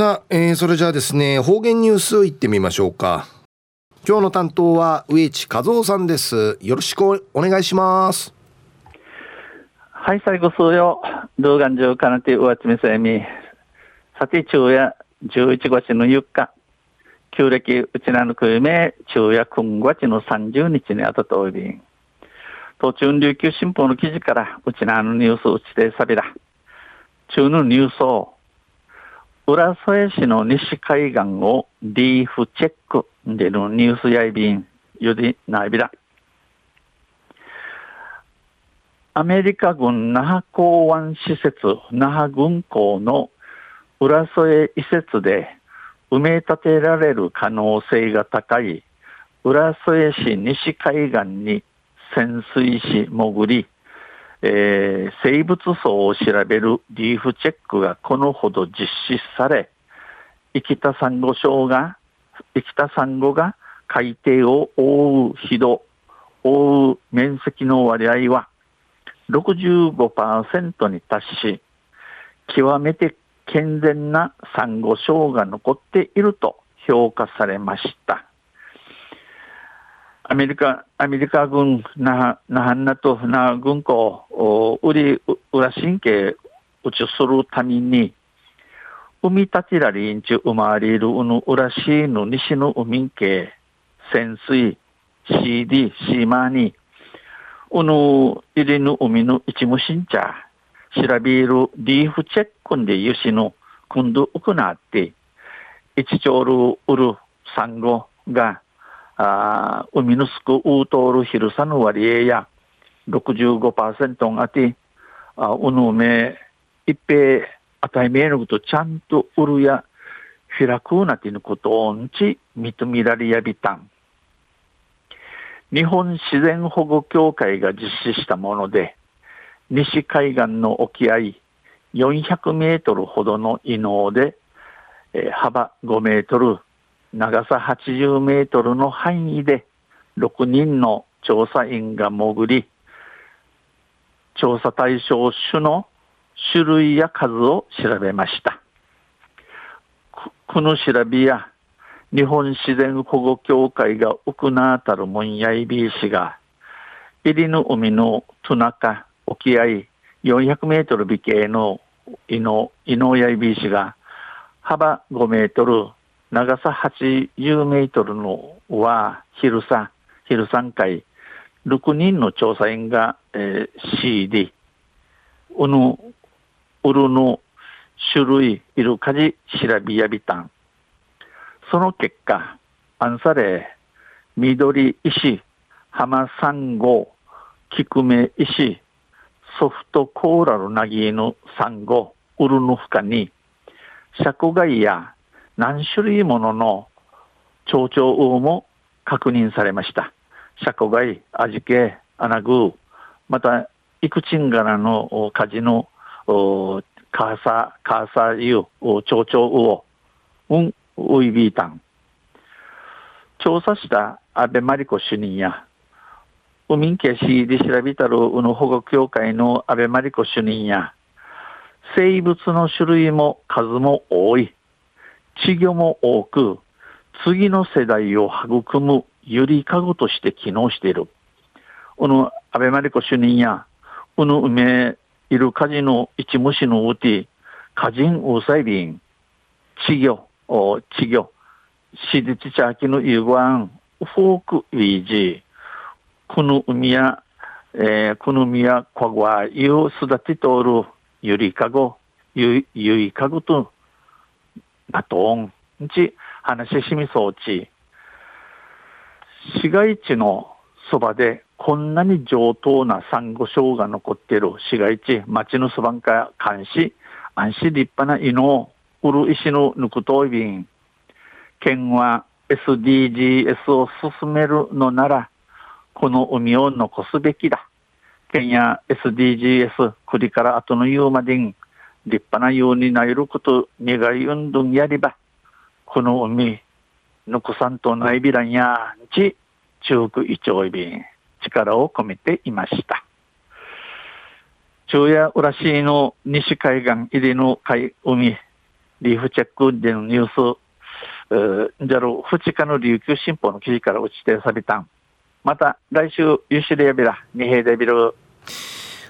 さあ、えー、それじゃあですね、方言ニュースいってみましょうか。今日の担当は植地和夫さんです。よろしくお願いします。はい、最後数よ。動画上かなて上ちみせみ。さて、昼夜11月の4日。旧暦うちなのくめ、昼夜今月の30日にあたとおり。途中琉球新報の記事から、うちなのニュースうちでさびら。中のニュースを浦添市の西海岸をリーフチェックでのニュースやいびんよりないびら。アメリカ軍那覇港湾施設那覇軍港の浦添移設で埋め立てられる可能性が高い浦添市西海岸に潜水し潜りえー、生物層を調べるリーフチェックがこのほど実施され、生きたサンゴ礁が、生きたサンゴが海底を覆う比度、覆う面積の割合は65%に達し、極めて健全なサンゴ礁が残っていると評価されました。アメリカ、アメリカ軍な、なはんなとな軍港、を売り、裏神経打ちするために、海立ちらりんち生まれるうぬ裏しの西の海系、潜水、CD、シーマーに、うぬ入りぬ海の一無新茶、調べるリーフチェックんでゆしの、今度行って、一丁るうるサンゴが、あ海のすくうとる広さの割合や65%あて、あうぬめ、一平、あたいめのことちゃんと売るや、開くなてのことをんち認められやびたん。日本自然保護協会が実施したもので、西海岸の沖合400メートルほどの異能で、えー、幅5メートル、長さ80メートルの範囲で6人の調査員が潜り、調査対象種の種類や数を調べました。この調べや日本自然保護協会が行なたるもんやいびいしが、入りの海のトナカ沖合400メートル美形の伊の、伊のやいびいしが、幅5メートル、長さ80メートルのは昼さ、昼3回、6人の調査員が、えー、CD、うぬ、うるの種類いるかじ調べやびたん。その結果、アンサレ、緑石、浜サンゴ、キクメ石、ソフトコーラルナギのサンゴ、ウルヌフカに、シャコガイや何種類ものの蝶々魚も確認されました。シャコガイ、アジケ、アナグー、また、イクチンガラのカジのカーサ、カーサユ、蝶々魚、うん、ウイビータン。調査した安倍真理子主任や、ウミンケシで調べたるうの保護協会の安倍真理子主任や、生物の種類も数も多い。稚魚も多く、次の世代を育むゆりかごとして機能している。この安倍真理子主任や、この梅いるカジの一虫のうて、カジンウサイビン、稚魚、稚魚、シデチチャキのイグワン、フォークウィージー、この海や、えー、この海やこごわ、ゆうすだてとおるゆりかご、ゆ、ゆいかごとなとんち話しみそうち市街地のそばでこんなに上等なサンゴ礁が残っている。市街地町のそばんか監視安心立派な犬を売る石のぬくといびん。県は SDGs を進めるのならこの海を残すべきだ。県や SDGs 栗から後の言うまでに立派なようになれること願い運動やれば、この海、ぬくさんとないびらんやち、中区一丁いびん、力を込めていました。中夜浦市の西海岸入りの海海、リーフチェックでのニュース、じゃる2日の琉球新報の記事から打ち定されたん。また来週、ユシレビラ、二平デビル。